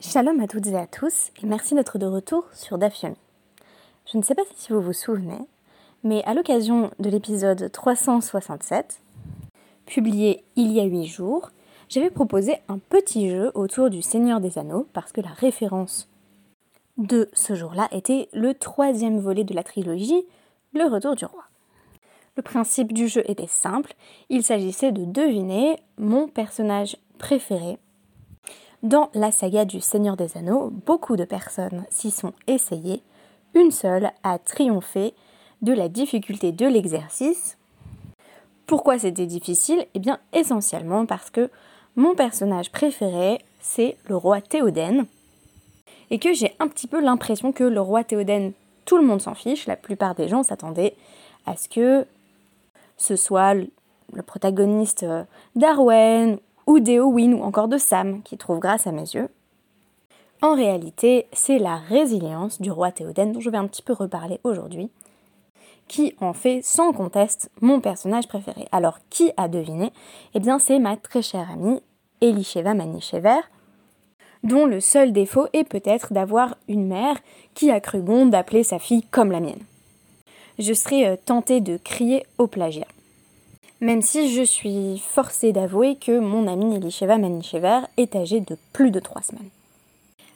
Shalom à toutes et à tous et merci d'être de retour sur Dafyomi. Je ne sais pas si vous vous souvenez, mais à l'occasion de l'épisode 367, publié il y a 8 jours, j'avais proposé un petit jeu autour du Seigneur des Anneaux parce que la référence de ce jour-là était le troisième volet de la trilogie, Le Retour du Roi. Le principe du jeu était simple, il s'agissait de deviner mon personnage préféré dans la saga du Seigneur des Anneaux, beaucoup de personnes s'y sont essayées, une seule a triomphé de la difficulté de l'exercice. Pourquoi c'était difficile? Eh bien essentiellement parce que mon personnage préféré, c'est le roi Théoden, et que j'ai un petit peu l'impression que le roi Théoden, tout le monde s'en fiche, la plupart des gens s'attendaient à ce que ce soit le protagoniste d'Arwen ou d'Eowyn ou encore de Sam qui trouve grâce à mes yeux. En réalité, c'est la résilience du roi Théoden dont je vais un petit peu reparler aujourd'hui, qui en fait sans conteste mon personnage préféré. Alors qui a deviné? Eh bien c'est ma très chère amie Elisheva Manichever, dont le seul défaut est peut-être d'avoir une mère qui a cru bon d'appeler sa fille comme la mienne. Je serais euh, tentée de crier au plagiat même si je suis forcée d'avouer que mon amie Elisheva Manichever est âgée de plus de trois semaines.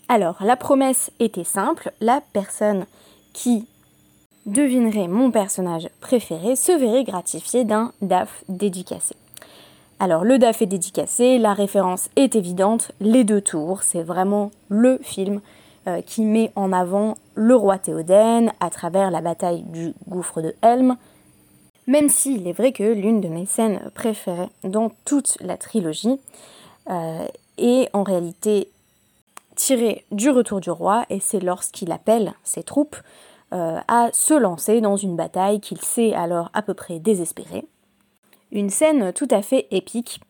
Alors, la promesse était simple, la personne qui devinerait mon personnage préféré se verrait gratifiée d'un DAF dédicacé. Alors, le DAF est dédicacé, la référence est évidente, les deux tours, c'est vraiment le film euh, qui met en avant le roi Théoden à travers la bataille du gouffre de Helm, même s'il est vrai que l'une de mes scènes préférées dans toute la trilogie euh, est en réalité tirée du retour du roi, et c'est lorsqu'il appelle ses troupes euh, à se lancer dans une bataille qu'il sait alors à peu près désespérée. Une scène tout à fait épique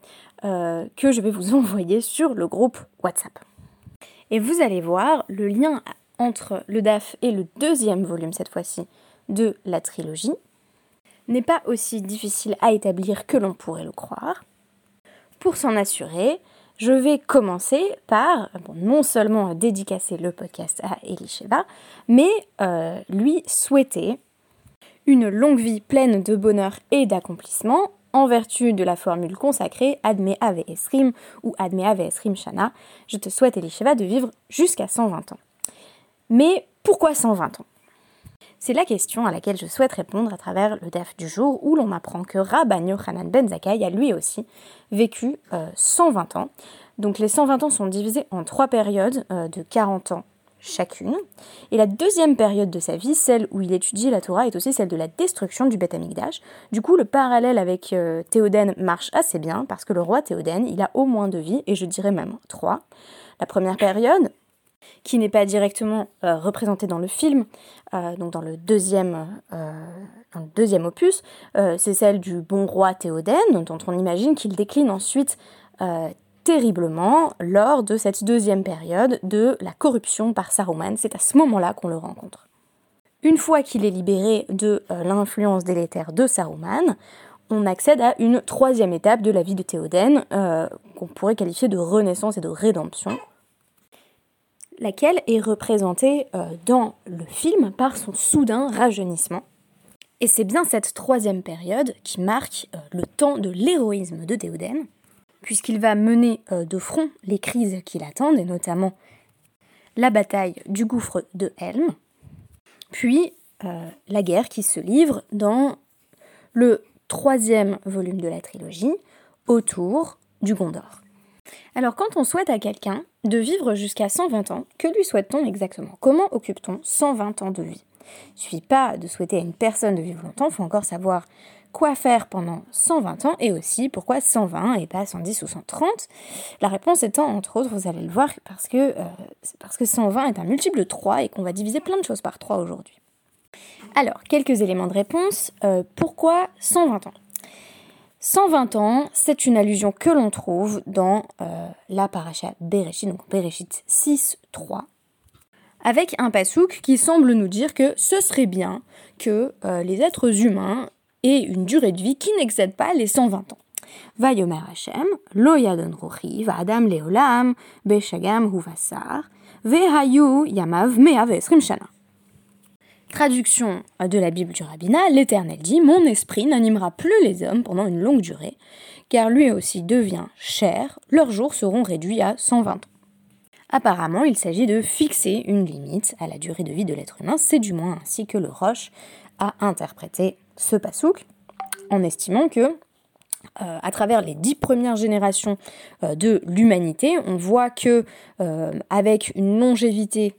euh, que je vais vous envoyer sur le groupe WhatsApp. Et vous allez voir le lien entre le DAF et le deuxième volume cette fois-ci de la trilogie, n'est pas aussi difficile à établir que l'on pourrait le croire. Pour s'en assurer, je vais commencer par non seulement dédicacer le podcast à Elisheva, mais euh, lui souhaiter une longue vie pleine de bonheur et d'accomplissement en vertu de la formule consacrée Adme Ave Esrim ou Adme Ave Esrim Shana. Je te souhaite Elisheva de vivre jusqu'à 120 ans. Mais pourquoi 120 ans? C'est la question à laquelle je souhaite répondre à travers le DAF du jour où l'on apprend que Rabban Yochanan Ben Zakkai a lui aussi vécu 120 euh, ans. Donc les 120 ans sont divisés en trois périodes euh, de 40 ans chacune. Et la deuxième période de sa vie, celle où il étudie la Torah, est aussi celle de la destruction du Beth Amikdash. Du coup, le parallèle avec euh, Théoden marche assez bien parce que le roi Théoden, il a au moins deux vies, et je dirais même trois. La première période, qui n'est pas directement euh, représentée dans le film, euh, donc dans le deuxième, euh, opus, c'est celle du bon roi Théoden, dont on imagine qu'il décline ensuite terriblement lors de cette deuxième période de la corruption par Saruman. C'est à ce moment-là qu'on le rencontre. Une fois qu'il est libéré de l'influence délétère de Saruman, on accède à une troisième étape de la vie de Théoden, qu'on pourrait qualifier de renaissance et de rédemption, laquelle est représentée euh, dans le film par son soudain rajeunissement. Et c'est bien cette troisième période qui marque euh, le temps de l'héroïsme de Théoden, puisqu'il va mener euh, de front les crises qui l'attendent, et notamment la bataille du gouffre de Helm, puis la guerre qui se livre dans le troisième volume de la trilogie, autour du Gondor. Alors quand on souhaite à quelqu'un de vivre jusqu'à 120 ans, que lui souhaite-t-on exactement? Comment occupe-t-on 120 ans de vie? Il ne suffit pas de souhaiter à une personne de vivre longtemps, il faut encore savoir quoi faire pendant 120 ans et aussi pourquoi 120 et pas 110 ou 130. La réponse étant, entre autres, vous allez le voir, parce que, euh, parce que 120 est un multiple de 3 et qu'on va diviser plein de choses par 3 aujourd'hui. Alors, quelques éléments de réponse. Euh, pourquoi 120 ans? 120 ans, c'est une allusion que l'on trouve dans euh, la paracha Bereshit, donc Bereshit 6, 3, avec un pasouk qui semble nous dire que ce serait bien que euh, les êtres humains aient une durée de vie qui n'excède pas les 120 ans. Vayomer Hashem, lo yadon ruchi, va'adam leolam, beshagam huvasar, vehayu yamav mea shana. Traduction de la Bible du rabbinat, l'Éternel dit Mon esprit n'animera plus les hommes pendant une longue durée, car lui aussi devient cher, leurs jours seront réduits à 120 ans. Apparemment, il s'agit de fixer une limite à la durée de vie de l'être humain, c'est du moins ainsi que le Roche a interprété ce pasouk, en estimant que euh, à travers les dix premières générations euh, de l'humanité, on voit que euh, avec une longévité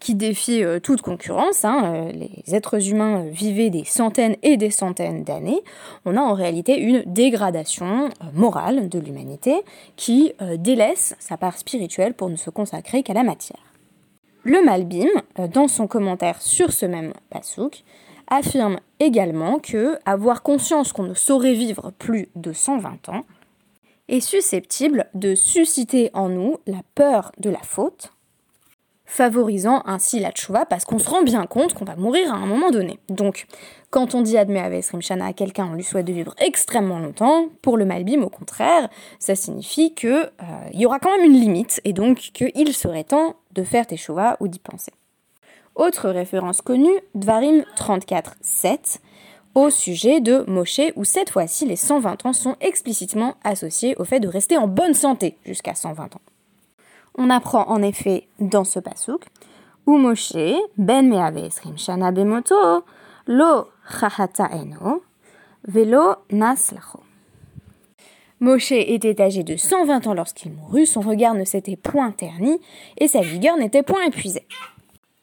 qui défie euh, toute concurrence, hein, euh, les êtres humains euh, vivaient des centaines et des centaines d'années, on a en réalité une dégradation morale de l'humanité qui délaisse sa part spirituelle pour ne se consacrer qu'à la matière. Le Malbim, dans son commentaire sur ce même pasouk, affirme également que avoir conscience qu'on ne saurait vivre plus de 120 ans est susceptible de susciter en nous la peur de la faute, favorisant ainsi la tchouva parce qu'on se rend bien compte qu'on va mourir à un moment donné. Donc, quand on dit Admet Avesrim Shana à quelqu'un, on lui souhaite de vivre extrêmement longtemps. Pour le Malbim, au contraire, ça signifie qu'il euh, y aura quand même une limite et donc qu'il serait temps de faire teshuva ou d'y penser. Autre référence connue, Dvarim 34.7 au sujet de Moshe, où cette fois-ci les 120 ans sont explicitement associés au fait de rester en bonne santé jusqu'à 120 ans. On apprend en effet dans ce pasouk où Moshe, ben me'avesrim shana bemoto, lo chahata eno, velo naslacho. Moshe était âgé de 120 ans lorsqu'il mourut, son regard ne s'était point terni et sa vigueur n'était point épuisée.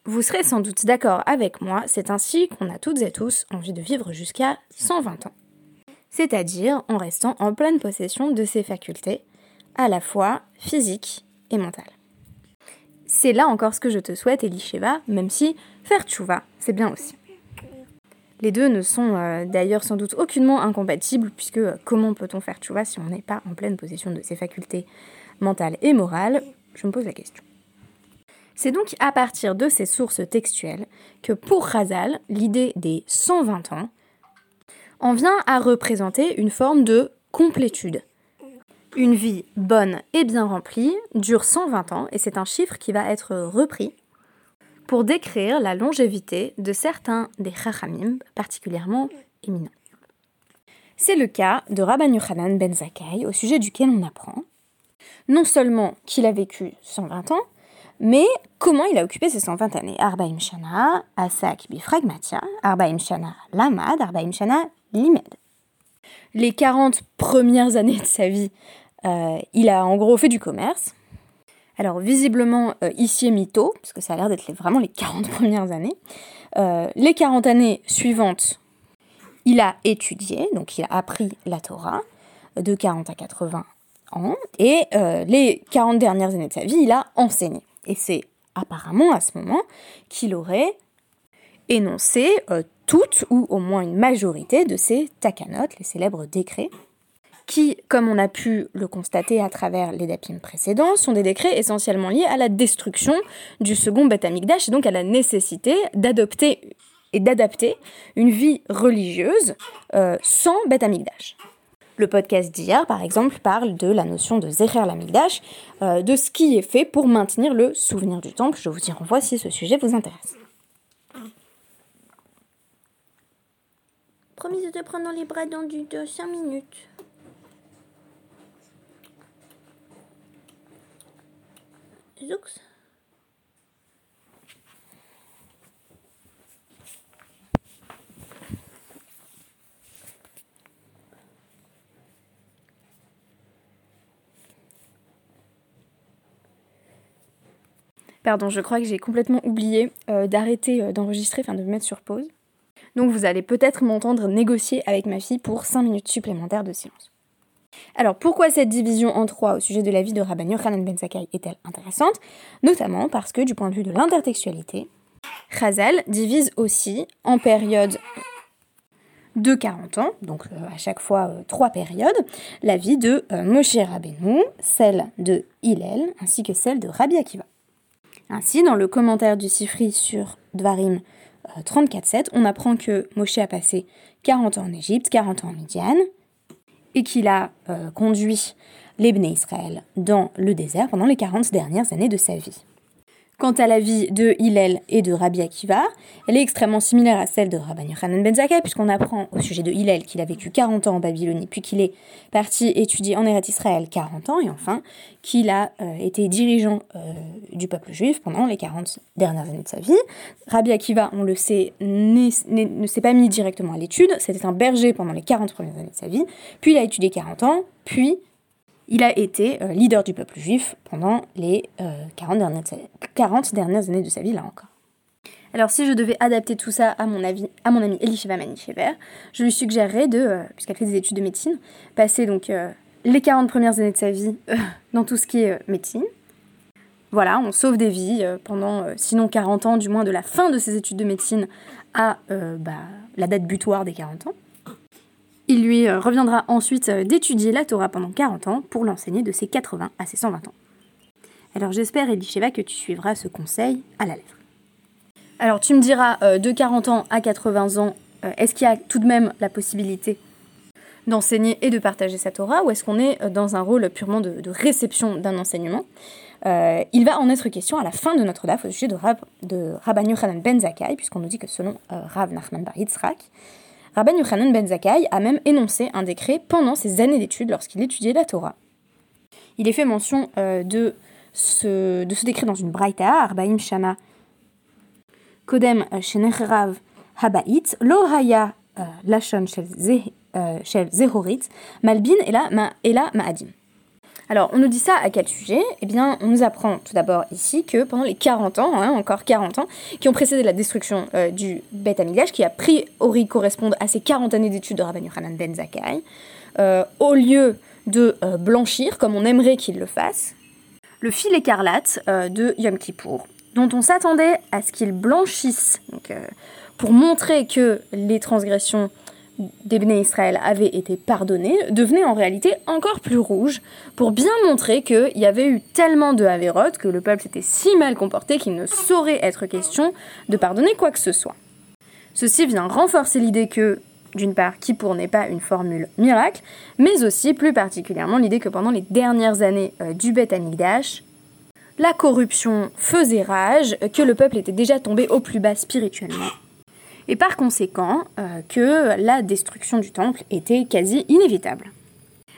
Vous serez sans doute d'accord avec moi, c'est ainsi qu'on a toutes et tous envie de vivre jusqu'à 120 ans. C'est-à-dire en restant en pleine possession de ses facultés, à la fois physiques et mentale. C'est là encore ce que je te souhaite, Elisheva, même si faire tchouva, c'est bien aussi. Les deux ne sont euh, d'ailleurs sans doute aucunement incompatibles, puisque euh, comment peut-on faire tchouva si on n'est pas en pleine possession de ses facultés mentales et morales? Je me pose la question. C'est donc à partir de ces sources textuelles que pour Razal, l'idée des 120 ans en vient à représenter une forme de complétude, une vie bonne et bien remplie dure 120 ans et c'est un chiffre qui va être repris pour décrire la longévité de certains des chachamim particulièrement éminents. C'est le cas de Rabban Yochanan ben Zakkai, au sujet duquel on apprend non seulement qu'il a vécu 120 ans, mais comment il a occupé ces 120 années. Arbaim Shana, Asak Bifragmatia, Arbaim Shana Lamad, Arbaim Shana Limed. Les 40 premières années de sa vie euh, il a en gros fait du commerce. Alors visiblement, euh, ici est mytho, parce que ça a l'air d'être vraiment les 40 premières années. Euh, les 40 années suivantes, il a étudié, donc il a appris la Torah, de 40 à 80 ans, et les 40 dernières années de sa vie, il a enseigné. Et c'est apparemment à ce moment qu'il aurait énoncé toutes, ou au moins une majorité de ces takanot, les célèbres décrets, qui, comme on a pu le constater à travers les dapim précédents, sont des décrets essentiellement liés à la destruction du second Beth et donc à la nécessité d'adopter et d'adapter une vie religieuse euh, sans Beth. Le podcast d'hier, par exemple, parle de la notion de Zecher l'Amigdash, euh, de ce qui est fait pour maintenir le souvenir du temple. Je vous y renvoie si ce sujet vous intéresse. Promis de te prendre dans les bras dans du 5 minutes. Pardon, je crois que j'ai complètement oublié euh, d'arrêter euh, d'enregistrer, enfin de me mettre sur pause. Donc vous allez peut-être m'entendre négocier avec ma fille pour 5 minutes supplémentaires de silence. Alors pourquoi cette division en trois au sujet de la vie de Rabban Yochanan ben Zakkai est-elle intéressante? Notamment parce que du point de vue de l'intertextualité, Chazal divise aussi en périodes de 40 ans, donc euh, à chaque fois euh, trois périodes, la vie de euh, Moshe Rabbeinu, celle de Hillel, ainsi que celle de Rabbi Akiva. Ainsi, dans le commentaire du Sifri sur Dvarim 34.7, on apprend que Moshe a passé 40 ans en Égypte, 40 ans en Midian, et qu'il a euh, conduit les Israël dans le désert pendant les 40 dernières années de sa vie. Quant à la vie de Hillel et de Rabbi Akiva, elle est extrêmement similaire à celle de Rabbi Yochanan ben Zakkai, puisqu'on apprend au sujet de Hillel qu'il a vécu 40 ans en Babylonie, puis qu'il est parti étudier en Eretz Israël 40 ans, et enfin qu'il a euh, été dirigeant euh, du peuple juif pendant les 40 dernières années de sa vie. Rabbi Akiva, on le sait, ne s'est pas mis directement à l'étude, c'était un berger pendant les 40 premières années de sa vie, puis il a étudié 40 ans, puis il a été euh, leader du peuple juif pendant les 40, dernières, 40 dernières années de sa vie, là encore. Alors si je devais adapter tout ça à mon, avis, à mon amie Elisheva Manichever, je lui suggérerais de, euh, puisqu'elle fait des études de médecine, passer donc euh, les 40 premières années de sa vie dans tout ce qui est médecine. Voilà, on sauve des vies pendant sinon 40 ans, du moins de la fin de ses études de médecine à bah, la date butoir des 40 ans. Il lui euh, reviendra ensuite euh, d'étudier la Torah pendant 40 ans pour l'enseigner de ses 80 à ses 120 ans. Alors j'espère, Elisheva, que tu suivras ce conseil à la lettre. Alors tu me diras, euh, de 40 ans à 80 ans, est-ce qu'il y a tout de même la possibilité d'enseigner et de partager sa Torah, ou est-ce qu'on est dans un rôle purement de, réception d'un enseignement? Il va en être question à la fin de notre DAF au sujet de, Rab, Rabban Yochanan ben Zakkai, puisqu'on nous dit que selon Rav Nachman Bar Yitzhak, Rabban Yochanan ben Zakkai a même énoncé un décret pendant ses années d'études lorsqu'il étudiait la Torah. Il est fait mention euh, de, ce, décret dans une braïta, Arbaim Shana Kodem Shenechrav Habait, Lo Haya euh, Lashon euh, Shel Zehorit, Malbin et Ma'adim. Alors, on nous dit ça à quel sujet? Eh bien, on nous apprend tout d'abord ici que pendant les 40 ans, hein, encore 40 ans, qui ont précédé la destruction euh, du Beth Amidash, qui a priori correspondent à ces 40 années d'études de Rabban ben Zakkai, euh, au lieu de euh, blanchir, comme on aimerait qu'il le fasse, le fil écarlate de Yom Kippour, dont on s'attendait à ce qu'il blanchisse, pour montrer que les transgressions des Israël avaient été pardonnés devenait en réalité encore plus rouge pour bien montrer qu'il y avait eu tellement de Haverot que le peuple s'était si mal comporté qu'il ne saurait être question de pardonner quoi que ce soit. Ceci vient renforcer l'idée que, d'une part, Kippour n'est pas une formule miracle, mais aussi plus particulièrement l'idée que pendant les dernières années euh, du Beth Amikdash, la corruption faisait rage, que le peuple était déjà tombé au plus bas spirituellement et par conséquent euh, que la destruction du temple était quasi inévitable.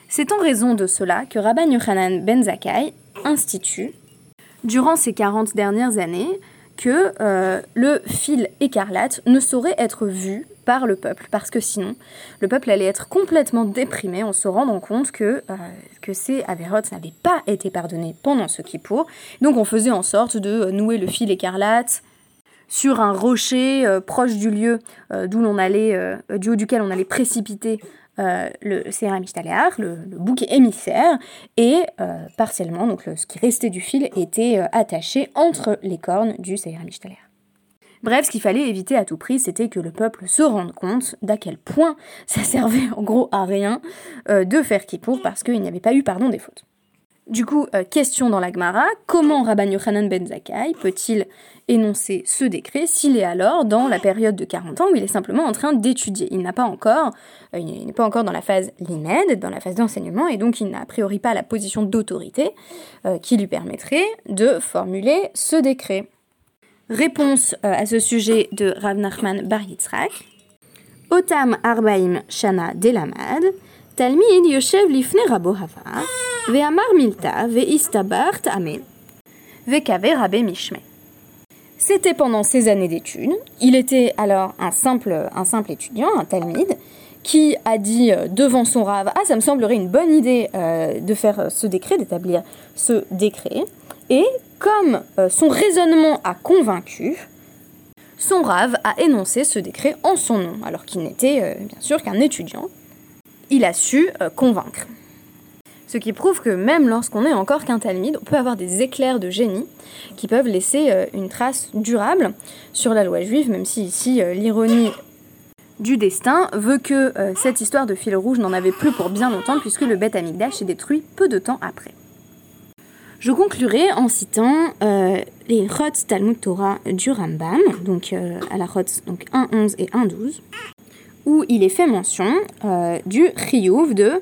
C'est en raison de cela que Rabban Yochanan ben Zakkai institue, durant ces 40 dernières années, que euh, le fil écarlate ne saurait être vu par le peuple, parce que sinon, le peuple allait être complètement déprimé en se rendant compte que, euh, ces Avérotes n'avaient pas été pardonnés pendant ce Kippour. Donc on faisait en sorte de nouer le fil écarlate, sur un rocher euh, proche du lieu euh, d'où l'on allait, euh, du haut duquel on allait précipiter le Seher le, le bouc émissaire, et partiellement, donc ce qui restait du fil était attaché entre les cornes du Seher Bref, ce qu'il fallait éviter à tout prix, c'était que le peuple se rende compte d'à quel point ça servait en gros à rien de faire Kippour parce qu'il n'y avait pas eu pardon des fautes. Du coup, question dans la Gemara, comment Rabban Yochanan ben Zakkai peut-il énoncer ce décret s'il est alors dans la période de 40 ans où il est simplement en train d'étudier? Il n'a pas encore, euh, il n'est pas encore dans la phase limed, dans la phase d'enseignement, et donc il n'a a priori pas la position d'autorité euh, qui lui permettrait de formuler ce décret. Réponse euh, à ce sujet de Rav Nachman Bar Yitzhak. Otam Arbaim Shana Delamad, Talmid Yoshev Lifne Rabo C'était pendant ses années d'études. Il était alors un simple, un simple étudiant, un talmide, qui a dit euh, devant son rave Ah, ça me semblerait une bonne idée euh, de faire ce décret, d'établir ce décret. Et comme euh, son raisonnement a convaincu, son rave a énoncé ce décret en son nom, alors qu'il n'était bien sûr qu'un étudiant. Il a su convaincre. Ce qui prouve que même lorsqu'on est encore qu'un talmide, on peut avoir des éclairs de génie qui peuvent laisser euh, une trace durable sur la loi juive, même si ici euh, l'ironie du destin veut que euh, cette histoire de fil rouge n'en avait plus pour bien longtemps puisque le Beth Amikdash est détruit peu de temps après. Je conclurai en citant les Chotz Talmud Torah du Rambam, donc à la Chotz donc 1.11 et 1.12, où il est fait mention du chiyuv de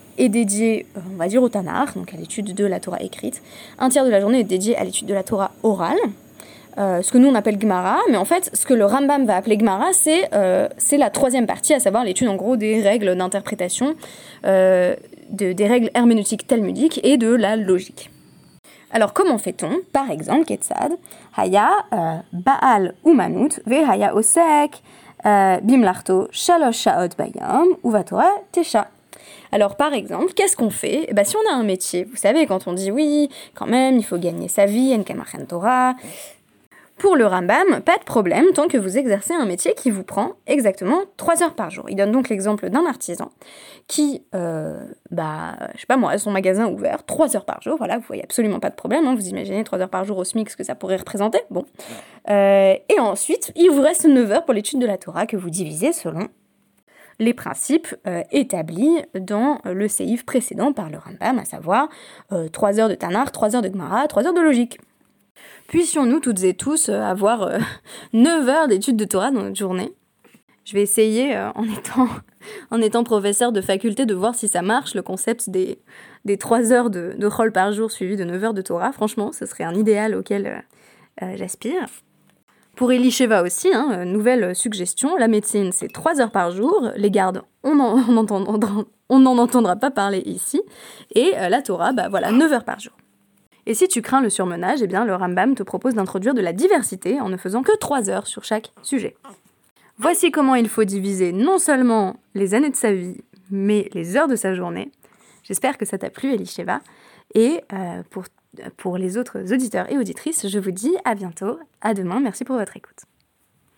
est dédié, euh, on va dire, au Tanar, donc à l'étude de la Torah écrite. Un tiers de la journée est dédié à l'étude de la Torah orale. Euh, ce que nous on appelle Gemara, mais en fait, ce que le Rambam va appeler Gemara, c'est euh, la troisième partie, à savoir l'étude en gros des règles d'interprétation, euh, de- des règles herméneutiques talmudiques et de la logique. Alors comment fait-on? Par exemple, Ketzad, Haya Baal Umanut, Ve Haya Osek, Bimlarto, Shalosh Shaot Bayam, Uvatora Tesha. Alors par exemple, qu'est-ce qu'on fait? Eh ben, Si on a un métier, vous savez, quand on dit oui, quand même, il faut gagner sa vie, Enkamachan Torah, pour le Rambam, pas de problème tant que vous exercez un métier qui vous prend exactement 3 heures par jour. Il donne donc l'exemple d'un artisan qui, euh, bah, je sais pas moi, a son magasin ouvert 3 heures par jour. Voilà, vous voyez absolument pas de problème. hein, vous imaginez 3 heures par jour au SMIC ce que ça pourrait représenter. Bon. Euh, et ensuite, il vous reste 9 heures pour l'étude de la Torah que vous divisez selon les principes euh, établis dans le séif précédent par le Rambam, à savoir 3 heures de Tanar, 3 heures de Gemara, 3 heures de logique. Puissions-nous toutes et tous euh, avoir euh, 9 heures d'études de Torah dans notre journée? Je vais essayer, euh, en, étant, en étant professeur de faculté, de voir si ça marche, le concept des, des 3 heures de, de rôle par jour suivi de 9 heures de Torah. Franchement, ce serait un idéal auquel euh, euh, j'aspire. Pour Elisheva aussi, hein, euh, nouvelle suggestion, la médecine c'est 3 heures par jour, les gardes on n'en entendra pas parler ici, et euh, la Torah, bah voilà, 9 heures par jour. Et si tu crains le surmenage, eh bien le Rambam te propose d'introduire de la diversité en ne faisant que 3 heures sur chaque sujet. Voici comment il faut diviser non seulement les années de sa vie, mais les heures de sa journée. J'espère que ça t'a plu, Elisheva. Et euh, pour, pour les autres auditeurs et auditrices, je vous dis à bientôt, à demain, merci pour votre écoute.